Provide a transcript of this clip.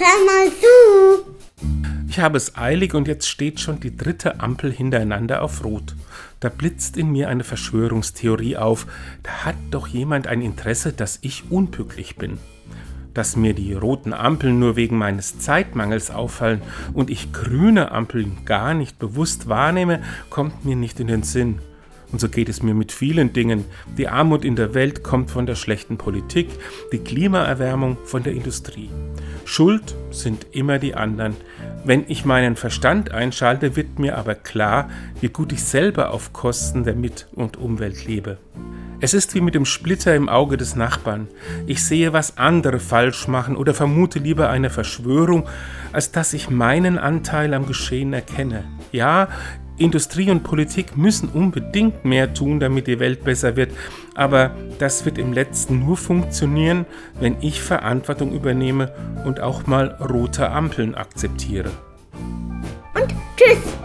hör mal zu. Ich habe es eilig und jetzt steht schon die dritte Ampel hintereinander auf Rot. Da blitzt in mir eine Verschwörungstheorie auf. Da hat doch jemand ein Interesse, dass ich unpünktlich bin. Dass mir die roten Ampeln nur wegen meines Zeitmangels auffallen und ich grüne Ampeln gar nicht bewusst wahrnehme, kommt mir nicht in den Sinn. Und so geht es mir mit vielen Dingen. Die Armut in der Welt kommt von der schlechten Politik, die Klimaerwärmung von der Industrie. Schuld sind immer die anderen. Wenn ich meinen Verstand einschalte, wird mir aber klar, wie gut ich selber auf Kosten der Mit- und Umwelt lebe. Es ist wie mit dem Splitter im Auge des Nachbarn. Ich sehe, was andere falsch machen oder vermute lieber eine Verschwörung, als dass ich meinen Anteil am Geschehen erkenne. Ja, Industrie und Politik müssen unbedingt mehr tun, damit die Welt besser wird, aber das wird im letzten nur funktionieren, wenn ich Verantwortung übernehme und auch mal rote Ampeln akzeptiere. Und tschüss.